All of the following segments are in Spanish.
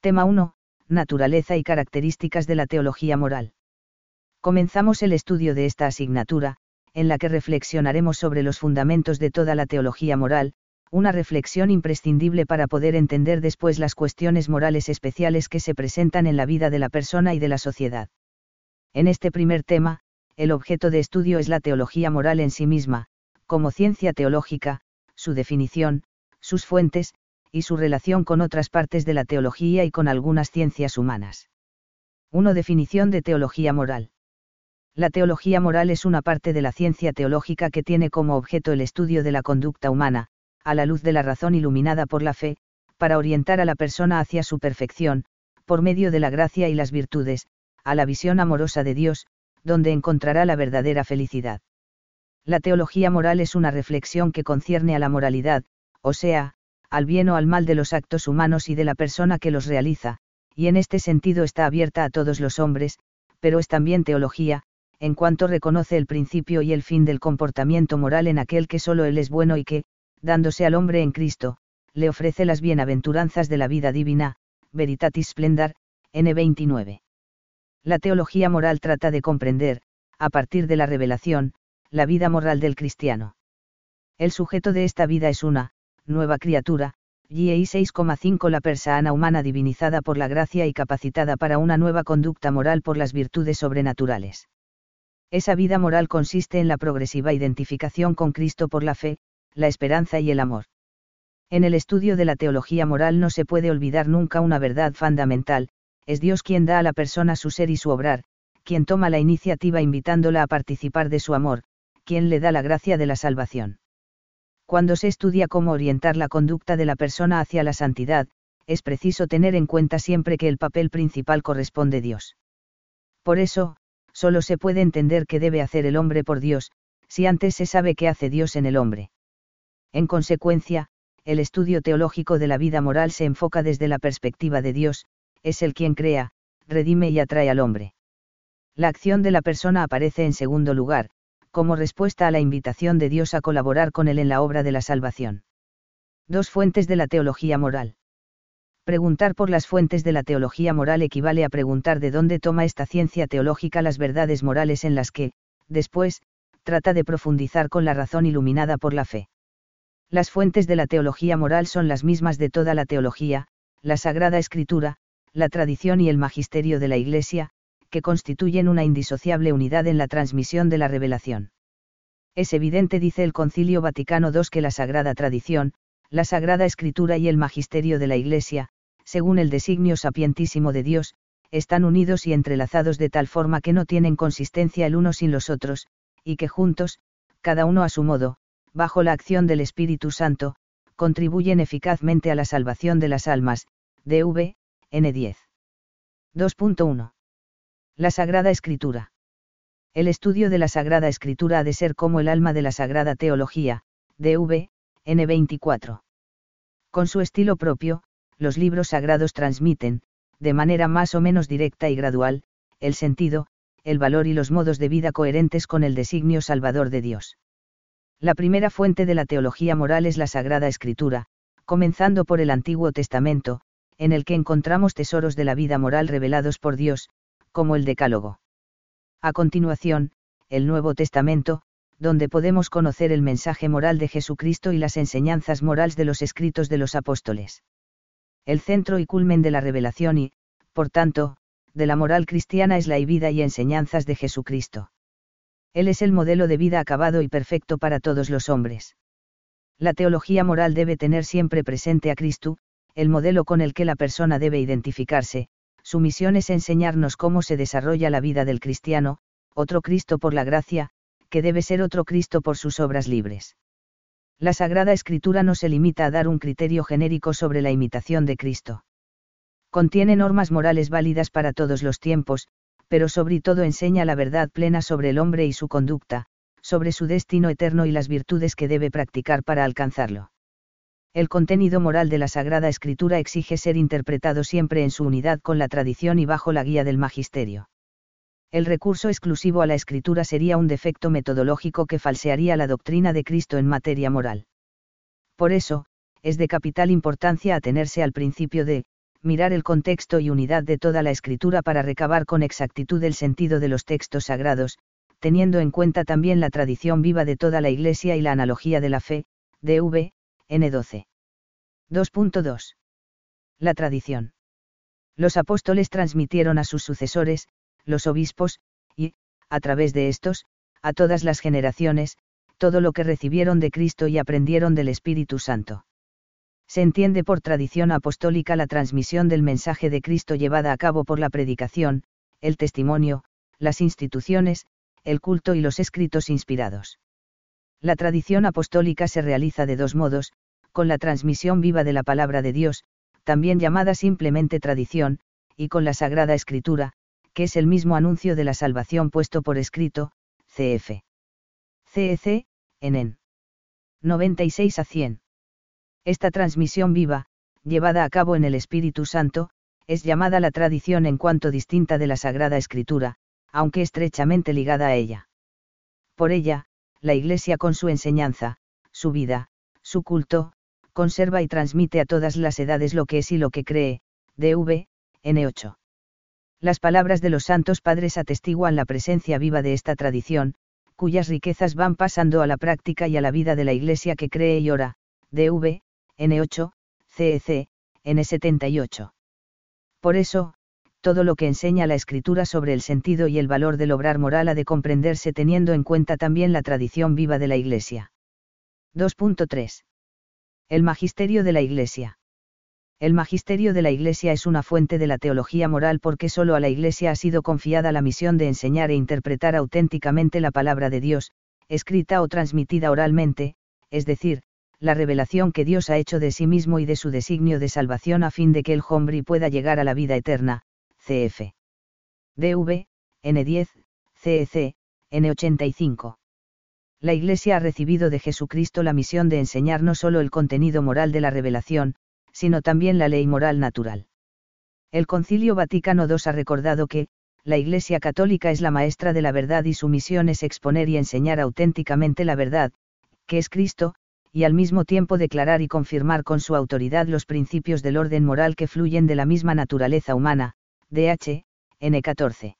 Tema 1. Naturaleza y características de la teología moral. Comenzamos el estudio de esta asignatura, en la que reflexionaremos sobre los fundamentos de toda la teología moral, una reflexión imprescindible para poder entender después las cuestiones morales especiales que se presentan en la vida de la persona y de la sociedad. En este primer tema, el objeto de estudio es la teología moral en sí misma, como ciencia teológica, su definición, sus fuentes, y su relación con otras partes de la teología y con algunas ciencias humanas. 1. Definición de teología moral. La teología moral es una parte de la ciencia teológica que tiene como objeto el estudio de la conducta humana, a la luz de la razón iluminada por la fe, para orientar a la persona hacia su perfección, por medio de la gracia y las virtudes, a la visión amorosa de Dios, donde encontrará la verdadera felicidad. La teología moral es una reflexión que concierne a la moralidad, o sea, al bien o al mal de los actos humanos y de la persona que los realiza, y en este sentido está abierta a todos los hombres, pero es también teología, en cuanto reconoce el principio y el fin del comportamiento moral en aquel que solo Él es bueno y que, dándose al hombre en Cristo, le ofrece las bienaventuranzas de la vida divina, Veritatis Splendor, N29. La teología moral trata de comprender, a partir de la revelación, la vida moral del cristiano. El sujeto de esta vida es una, nueva criatura, GEI 6,5 la persona humana divinizada por la gracia y capacitada para una nueva conducta moral por las virtudes sobrenaturales. Esa vida moral consiste en la progresiva identificación con Cristo por la fe, la esperanza y el amor. En el estudio de la teología moral no se puede olvidar nunca una verdad fundamental, es Dios quien da a la persona su ser y su obrar, quien toma la iniciativa invitándola a participar de su amor, quien le da la gracia de la salvación. Cuando se estudia cómo orientar la conducta de la persona hacia la santidad, es preciso tener en cuenta siempre que el papel principal corresponde Dios. Por eso, solo se puede entender qué debe hacer el hombre por Dios, si antes se sabe qué hace Dios en el hombre. En consecuencia, el estudio teológico de la vida moral se enfoca desde la perspectiva de Dios, es el quien crea, redime y atrae al hombre. La acción de la persona aparece en segundo lugar, como respuesta a la invitación de Dios a colaborar con él en la obra de la salvación. Dos fuentes de la teología moral. Preguntar por las fuentes de la teología moral equivale a preguntar de dónde toma esta ciencia teológica las verdades morales en las que, después, trata de profundizar con la razón iluminada por la fe. Las fuentes de la teología moral son las mismas de toda la teología, la Sagrada Escritura, la tradición y el magisterio de la Iglesia, que constituyen una indisociable unidad en la transmisión de la revelación. Es evidente, dice el Concilio Vaticano II, que la Sagrada Tradición, la Sagrada Escritura y el magisterio de la Iglesia, según el designio sapientísimo de Dios, están unidos y entrelazados de tal forma que no tienen consistencia el uno sin los otros, y que juntos, cada uno a su modo, bajo la acción del Espíritu Santo, contribuyen eficazmente a la salvación de las almas, DV, N10. 2.1. La Sagrada Escritura. El estudio de la Sagrada Escritura ha de ser como el alma de la Sagrada Teología, DV, N24. Con su estilo propio, los libros sagrados transmiten, de manera más o menos directa y gradual, el sentido, el valor y los modos de vida coherentes con el designio salvador de Dios. La primera fuente de la teología moral es la Sagrada Escritura, comenzando por el Antiguo Testamento, en el que encontramos tesoros de la vida moral revelados por Dios, como el Decálogo. A continuación, el Nuevo Testamento, donde podemos conocer el mensaje moral de Jesucristo y las enseñanzas morales de los escritos de los apóstoles. El centro y culmen de la revelación y, por tanto, de la moral cristiana es la vida y enseñanzas de Jesucristo. Él es el modelo de vida acabado y perfecto para todos los hombres. La teología moral debe tener siempre presente a Cristo, el modelo con el que la persona debe identificarse, su misión es enseñarnos cómo se desarrolla la vida del cristiano, otro Cristo por la gracia, que debe ser otro Cristo por sus obras libres. La Sagrada Escritura no se limita a dar un criterio genérico sobre la imitación de Cristo. Contiene normas morales válidas para todos los tiempos, pero sobre todo enseña la verdad plena sobre el hombre y su conducta, sobre su destino eterno y las virtudes que debe practicar para alcanzarlo el contenido moral de la Sagrada Escritura exige ser interpretado siempre en su unidad con la tradición y bajo la guía del magisterio. El recurso exclusivo a la escritura sería un defecto metodológico que falsearía la doctrina de Cristo en materia moral. Por eso, es de capital importancia atenerse al principio de, mirar el contexto y unidad de toda la escritura para recabar con exactitud el sentido de los textos sagrados, teniendo en cuenta también la tradición viva de toda la Iglesia y la analogía de la fe, DV, N12. 2.2. La tradición. Los apóstoles transmitieron a sus sucesores, los obispos, y, a través de estos, a todas las generaciones, todo lo que recibieron de Cristo y aprendieron del Espíritu Santo. Se entiende por tradición apostólica la transmisión del mensaje de Cristo llevada a cabo por la predicación, el testimonio, las instituciones, el culto y los escritos inspirados. La tradición apostólica se realiza de dos modos, con la transmisión viva de la palabra de Dios, también llamada simplemente tradición, y con la Sagrada Escritura, que es el mismo anuncio de la salvación puesto por escrito, cf. CEC, en 96 a 100. Esta transmisión viva, llevada a cabo en el Espíritu Santo, es llamada la tradición en cuanto distinta de la Sagrada Escritura, aunque estrechamente ligada a ella. Por ella, la Iglesia con su enseñanza, su vida, su culto, conserva y transmite a todas las edades lo que es y lo que cree, DV, N8. Las palabras de los santos padres atestiguan la presencia viva de esta tradición, cuyas riquezas van pasando a la práctica y a la vida de la Iglesia que cree y ora, DV, N8, CEC, N78. Por eso, todo lo que enseña la escritura sobre el sentido y el valor del obrar moral ha de comprenderse teniendo en cuenta también la tradición viva de la Iglesia. 2.3. El Magisterio de la Iglesia. El Magisterio de la Iglesia es una fuente de la teología moral porque solo a la Iglesia ha sido confiada la misión de enseñar e interpretar auténticamente la palabra de Dios, escrita o transmitida oralmente, es decir, la revelación que Dios ha hecho de sí mismo y de su designio de salvación a fin de que el hombre pueda llegar a la vida eterna, cf. DV, N10, CEC, N85. La Iglesia ha recibido de Jesucristo la misión de enseñar no solo el contenido moral de la revelación, sino también la ley moral natural. El Concilio Vaticano II ha recordado que, la Iglesia Católica es la maestra de la verdad y su misión es exponer y enseñar auténticamente la verdad, que es Cristo, y al mismo tiempo declarar y confirmar con su autoridad los principios del orden moral que fluyen de la misma naturaleza humana, DH, N14.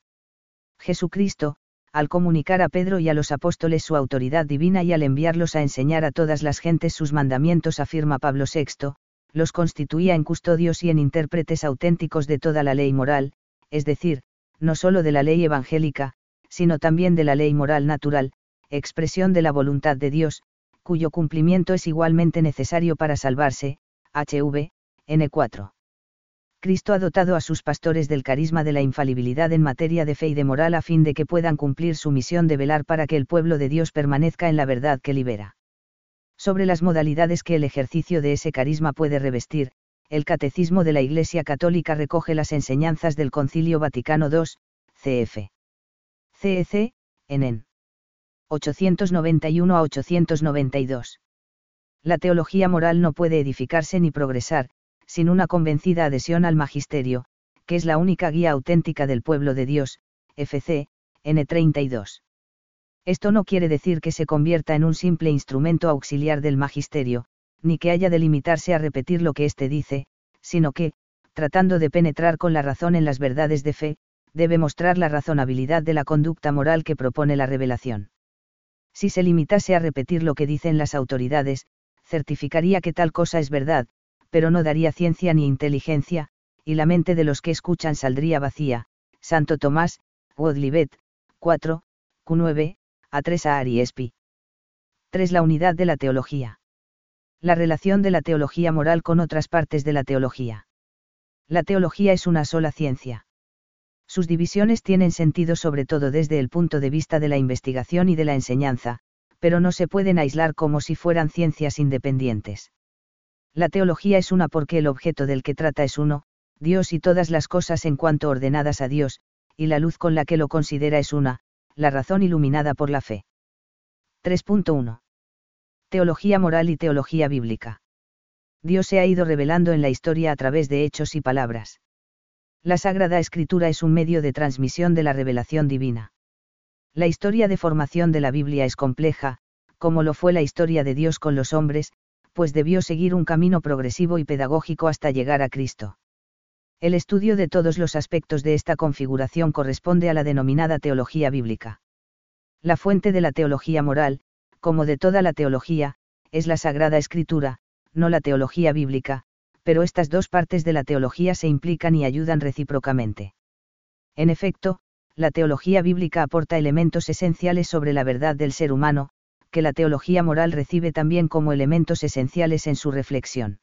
Jesucristo, al comunicar a Pedro y a los apóstoles su autoridad divina y al enviarlos a enseñar a todas las gentes sus mandamientos, afirma Pablo VI, los constituía en custodios y en intérpretes auténticos de toda la ley moral, es decir, no sólo de la ley evangélica, sino también de la ley moral natural, expresión de la voluntad de Dios, cuyo cumplimiento es igualmente necesario para salvarse, HV, N4. Cristo ha dotado a sus pastores del carisma de la infalibilidad en materia de fe y de moral a fin de que puedan cumplir su misión de velar para que el pueblo de Dios permanezca en la verdad que libera. Sobre las modalidades que el ejercicio de ese carisma puede revestir, el Catecismo de la Iglesia Católica recoge las enseñanzas del Concilio Vaticano II, CF. CEC, en 891 a 892. La teología moral no puede edificarse ni progresar, sin una convencida adhesión al magisterio, que es la única guía auténtica del pueblo de Dios, FC, N32. Esto no quiere decir que se convierta en un simple instrumento auxiliar del magisterio, ni que haya de limitarse a repetir lo que éste dice, sino que, tratando de penetrar con la razón en las verdades de fe, debe mostrar la razonabilidad de la conducta moral que propone la revelación. Si se limitase a repetir lo que dicen las autoridades, certificaría que tal cosa es verdad, pero no daría ciencia ni inteligencia, y la mente de los que escuchan saldría vacía. Santo Tomás, Wodlivet, 4, Q9, a3 a Ariespi. 3. La unidad de la teología. La relación de la teología moral con otras partes de la teología. La teología es una sola ciencia. Sus divisiones tienen sentido sobre todo desde el punto de vista de la investigación y de la enseñanza, pero no se pueden aislar como si fueran ciencias independientes. La teología es una porque el objeto del que trata es uno, Dios y todas las cosas en cuanto ordenadas a Dios, y la luz con la que lo considera es una, la razón iluminada por la fe. 3.1. Teología moral y teología bíblica. Dios se ha ido revelando en la historia a través de hechos y palabras. La Sagrada Escritura es un medio de transmisión de la revelación divina. La historia de formación de la Biblia es compleja, como lo fue la historia de Dios con los hombres, pues debió seguir un camino progresivo y pedagógico hasta llegar a Cristo. El estudio de todos los aspectos de esta configuración corresponde a la denominada teología bíblica. La fuente de la teología moral, como de toda la teología, es la Sagrada Escritura, no la teología bíblica, pero estas dos partes de la teología se implican y ayudan recíprocamente. En efecto, la teología bíblica aporta elementos esenciales sobre la verdad del ser humano, que la teología moral recibe también como elementos esenciales en su reflexión.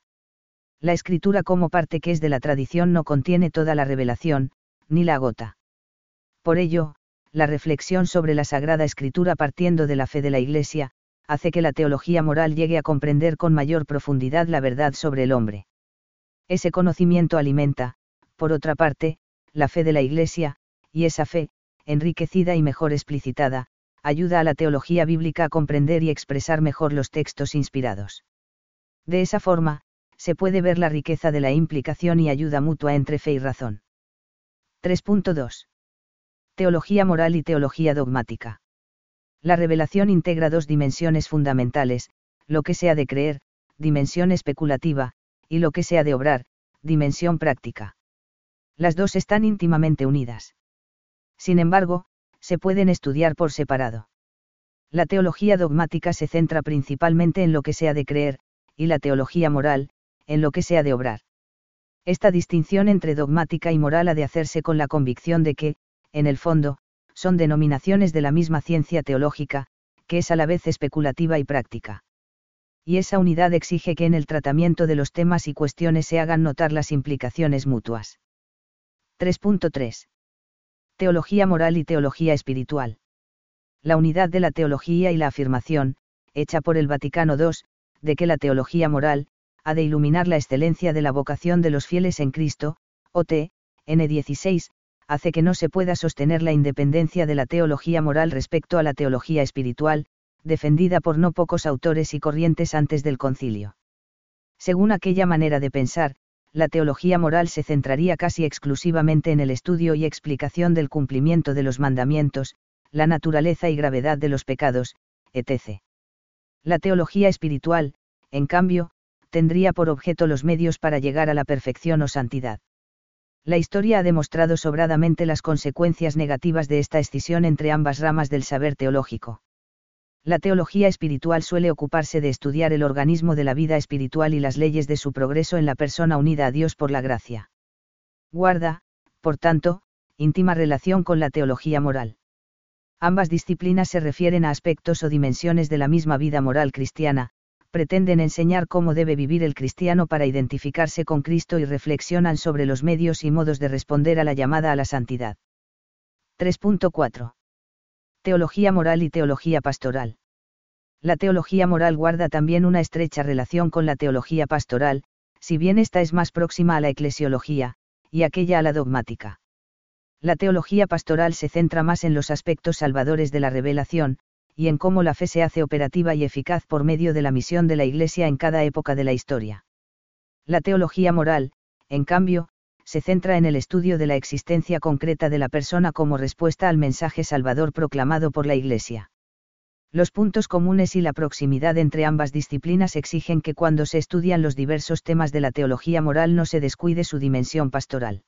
La escritura como parte que es de la tradición no contiene toda la revelación, ni la agota. Por ello, la reflexión sobre la Sagrada Escritura partiendo de la fe de la Iglesia, hace que la teología moral llegue a comprender con mayor profundidad la verdad sobre el hombre. Ese conocimiento alimenta, por otra parte, la fe de la Iglesia, y esa fe, enriquecida y mejor explicitada, ayuda a la teología bíblica a comprender y expresar mejor los textos inspirados. De esa forma, se puede ver la riqueza de la implicación y ayuda mutua entre fe y razón. 3.2. Teología moral y teología dogmática. La revelación integra dos dimensiones fundamentales, lo que se ha de creer, dimensión especulativa, y lo que se ha de obrar, dimensión práctica. Las dos están íntimamente unidas. Sin embargo, se pueden estudiar por separado. La teología dogmática se centra principalmente en lo que se ha de creer, y la teología moral, en lo que se ha de obrar. Esta distinción entre dogmática y moral ha de hacerse con la convicción de que, en el fondo, son denominaciones de la misma ciencia teológica, que es a la vez especulativa y práctica. Y esa unidad exige que en el tratamiento de los temas y cuestiones se hagan notar las implicaciones mutuas. 3.3 teología moral y teología espiritual. La unidad de la teología y la afirmación, hecha por el Vaticano II, de que la teología moral, ha de iluminar la excelencia de la vocación de los fieles en Cristo, OT, N16, hace que no se pueda sostener la independencia de la teología moral respecto a la teología espiritual, defendida por no pocos autores y corrientes antes del concilio. Según aquella manera de pensar, la teología moral se centraría casi exclusivamente en el estudio y explicación del cumplimiento de los mandamientos, la naturaleza y gravedad de los pecados, etc. La teología espiritual, en cambio, tendría por objeto los medios para llegar a la perfección o santidad. La historia ha demostrado sobradamente las consecuencias negativas de esta escisión entre ambas ramas del saber teológico. La teología espiritual suele ocuparse de estudiar el organismo de la vida espiritual y las leyes de su progreso en la persona unida a Dios por la gracia. Guarda, por tanto, íntima relación con la teología moral. Ambas disciplinas se refieren a aspectos o dimensiones de la misma vida moral cristiana, pretenden enseñar cómo debe vivir el cristiano para identificarse con Cristo y reflexionan sobre los medios y modos de responder a la llamada a la santidad. 3.4 teología moral y teología pastoral. La teología moral guarda también una estrecha relación con la teología pastoral, si bien esta es más próxima a la eclesiología, y aquella a la dogmática. La teología pastoral se centra más en los aspectos salvadores de la revelación, y en cómo la fe se hace operativa y eficaz por medio de la misión de la Iglesia en cada época de la historia. La teología moral, en cambio, se centra en el estudio de la existencia concreta de la persona como respuesta al mensaje salvador proclamado por la Iglesia. Los puntos comunes y la proximidad entre ambas disciplinas exigen que cuando se estudian los diversos temas de la teología moral no se descuide su dimensión pastoral.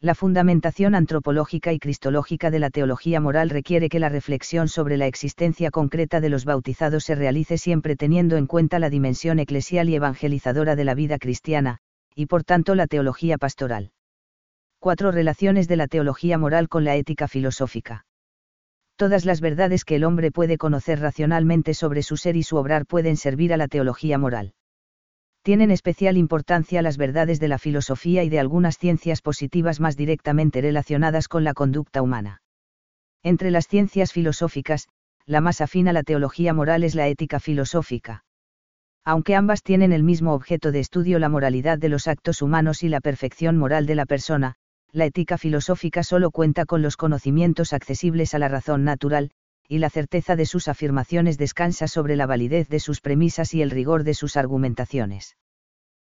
La fundamentación antropológica y cristológica de la teología moral requiere que la reflexión sobre la existencia concreta de los bautizados se realice siempre teniendo en cuenta la dimensión eclesial y evangelizadora de la vida cristiana, y por tanto la teología pastoral. Cuatro relaciones de la teología moral con la ética filosófica. Todas las verdades que el hombre puede conocer racionalmente sobre su ser y su obrar pueden servir a la teología moral. Tienen especial importancia las verdades de la filosofía y de algunas ciencias positivas más directamente relacionadas con la conducta humana. Entre las ciencias filosóficas, la más afín a la teología moral es la ética filosófica aunque ambas tienen el mismo objeto de estudio la moralidad de los actos humanos y la perfección moral de la persona, la ética filosófica solo cuenta con los conocimientos accesibles a la razón natural, y la certeza de sus afirmaciones descansa sobre la validez de sus premisas y el rigor de sus argumentaciones.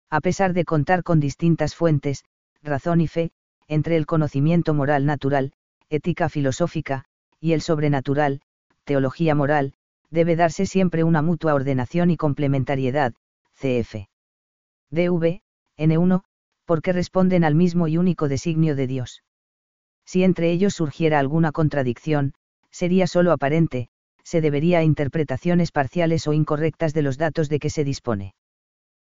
A pesar de contar con distintas fuentes, razón y fe, entre el conocimiento moral natural, ética filosófica, y el sobrenatural, teología moral, debe darse siempre una mutua ordenación y complementariedad, cf. DV, N1, porque responden al mismo y único designio de Dios. Si entre ellos surgiera alguna contradicción, sería solo aparente, se debería a interpretaciones parciales o incorrectas de los datos de que se dispone.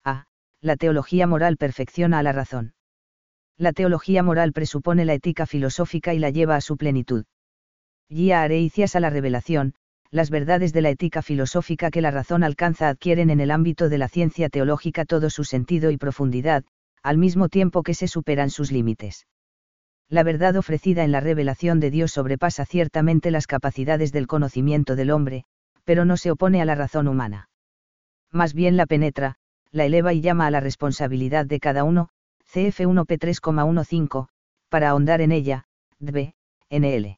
A. La teología moral perfecciona a la razón. La teología moral presupone la ética filosófica y la lleva a su plenitud. Guía areicias a la revelación, las verdades de la ética filosófica que la razón alcanza adquieren en el ámbito de la ciencia teológica todo su sentido y profundidad, al mismo tiempo que se superan sus límites. La verdad ofrecida en la revelación de Dios sobrepasa ciertamente las capacidades del conocimiento del hombre, pero no se opone a la razón humana. Más bien la penetra, la eleva y llama a la responsabilidad de cada uno, CF1P 3,15, para ahondar en ella, db, NL.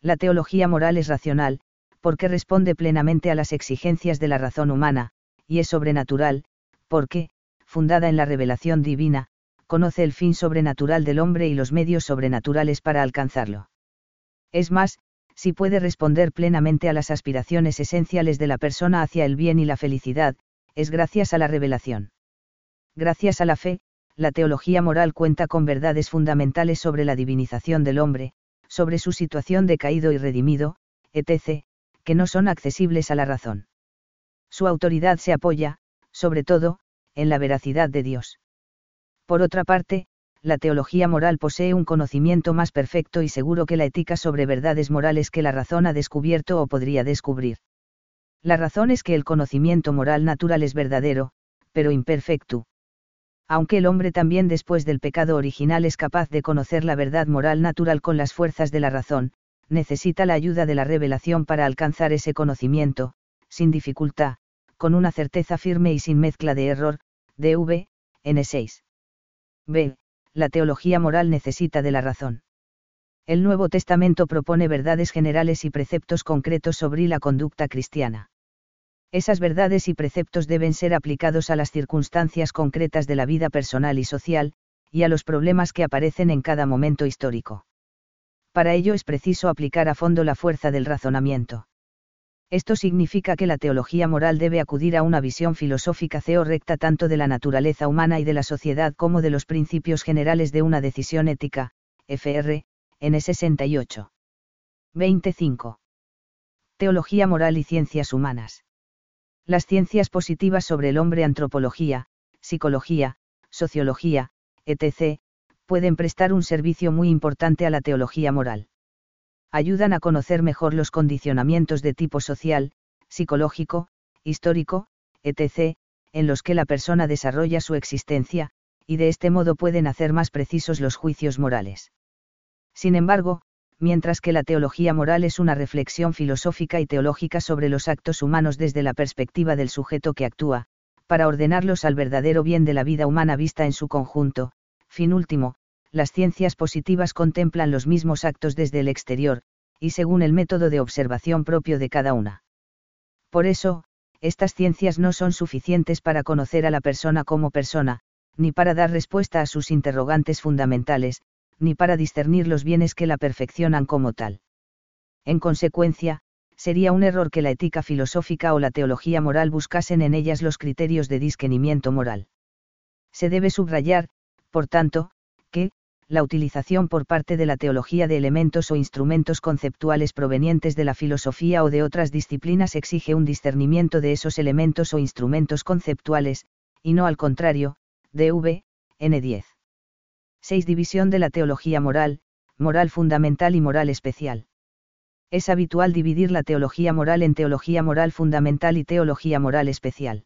La teología moral es racional, porque responde plenamente a las exigencias de la razón humana, y es sobrenatural, porque, fundada en la revelación divina, conoce el fin sobrenatural del hombre y los medios sobrenaturales para alcanzarlo. Es más, si puede responder plenamente a las aspiraciones esenciales de la persona hacia el bien y la felicidad, es gracias a la revelación. Gracias a la fe, la teología moral cuenta con verdades fundamentales sobre la divinización del hombre, sobre su situación de caído y redimido, etc., que no son accesibles a la razón. Su autoridad se apoya, sobre todo, en la veracidad de Dios. Por otra parte, la teología moral posee un conocimiento más perfecto y seguro que la ética sobre verdades morales que la razón ha descubierto o podría descubrir. La razón es que el conocimiento moral natural es verdadero, pero imperfecto. Aunque el hombre también después del pecado original es capaz de conocer la verdad moral natural con las fuerzas de la razón, necesita la ayuda de la revelación para alcanzar ese conocimiento, sin dificultad, con una certeza firme y sin mezcla de error, DV, N6. B. La teología moral necesita de la razón. El Nuevo Testamento propone verdades generales y preceptos concretos sobre la conducta cristiana. Esas verdades y preceptos deben ser aplicados a las circunstancias concretas de la vida personal y social, y a los problemas que aparecen en cada momento histórico para ello es preciso aplicar a fondo la fuerza del razonamiento. Esto significa que la teología moral debe acudir a una visión filosófica ceo recta tanto de la naturaleza humana y de la sociedad como de los principios generales de una decisión ética, FR, N 68. 25. Teología moral y ciencias humanas. Las ciencias positivas sobre el hombre antropología, psicología, sociología, etc., pueden prestar un servicio muy importante a la teología moral. Ayudan a conocer mejor los condicionamientos de tipo social, psicológico, histórico, etc., en los que la persona desarrolla su existencia, y de este modo pueden hacer más precisos los juicios morales. Sin embargo, mientras que la teología moral es una reflexión filosófica y teológica sobre los actos humanos desde la perspectiva del sujeto que actúa, para ordenarlos al verdadero bien de la vida humana vista en su conjunto, fin último, las ciencias positivas contemplan los mismos actos desde el exterior, y según el método de observación propio de cada una. Por eso, estas ciencias no son suficientes para conocer a la persona como persona, ni para dar respuesta a sus interrogantes fundamentales, ni para discernir los bienes que la perfeccionan como tal. En consecuencia, sería un error que la ética filosófica o la teología moral buscasen en ellas los criterios de disquenimiento moral. Se debe subrayar, por tanto, que, la utilización por parte de la teología de elementos o instrumentos conceptuales provenientes de la filosofía o de otras disciplinas exige un discernimiento de esos elementos o instrumentos conceptuales, y no al contrario, DV, N10. 6. División de la teología moral, moral fundamental y moral especial. Es habitual dividir la teología moral en teología moral fundamental y teología moral especial.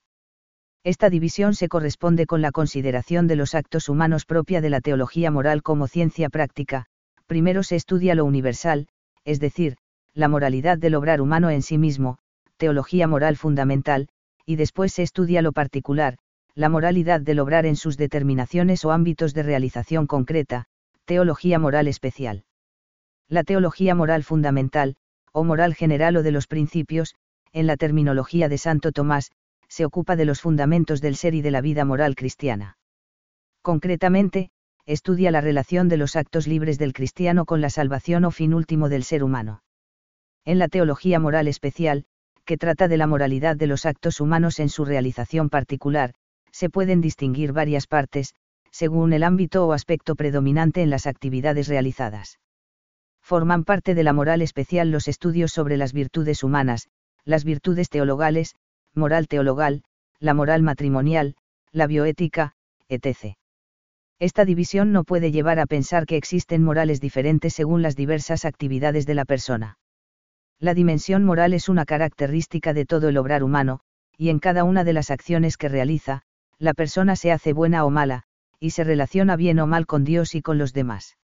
Esta división se corresponde con la consideración de los actos humanos propia de la teología moral como ciencia práctica, primero se estudia lo universal, es decir, la moralidad del obrar humano en sí mismo, teología moral fundamental, y después se estudia lo particular, la moralidad del obrar en sus determinaciones o ámbitos de realización concreta, teología moral especial. La teología moral fundamental, o moral general o de los principios, en la terminología de Santo Tomás, se ocupa de los fundamentos del ser y de la vida moral cristiana. Concretamente, estudia la relación de los actos libres del cristiano con la salvación o fin último del ser humano. En la teología moral especial, que trata de la moralidad de los actos humanos en su realización particular, se pueden distinguir varias partes, según el ámbito o aspecto predominante en las actividades realizadas. Forman parte de la moral especial los estudios sobre las virtudes humanas, las virtudes teologales, moral teologal, la moral matrimonial, la bioética, etc. Esta división no puede llevar a pensar que existen morales diferentes según las diversas actividades de la persona. La dimensión moral es una característica de todo el obrar humano, y en cada una de las acciones que realiza, la persona se hace buena o mala, y se relaciona bien o mal con Dios y con los demás.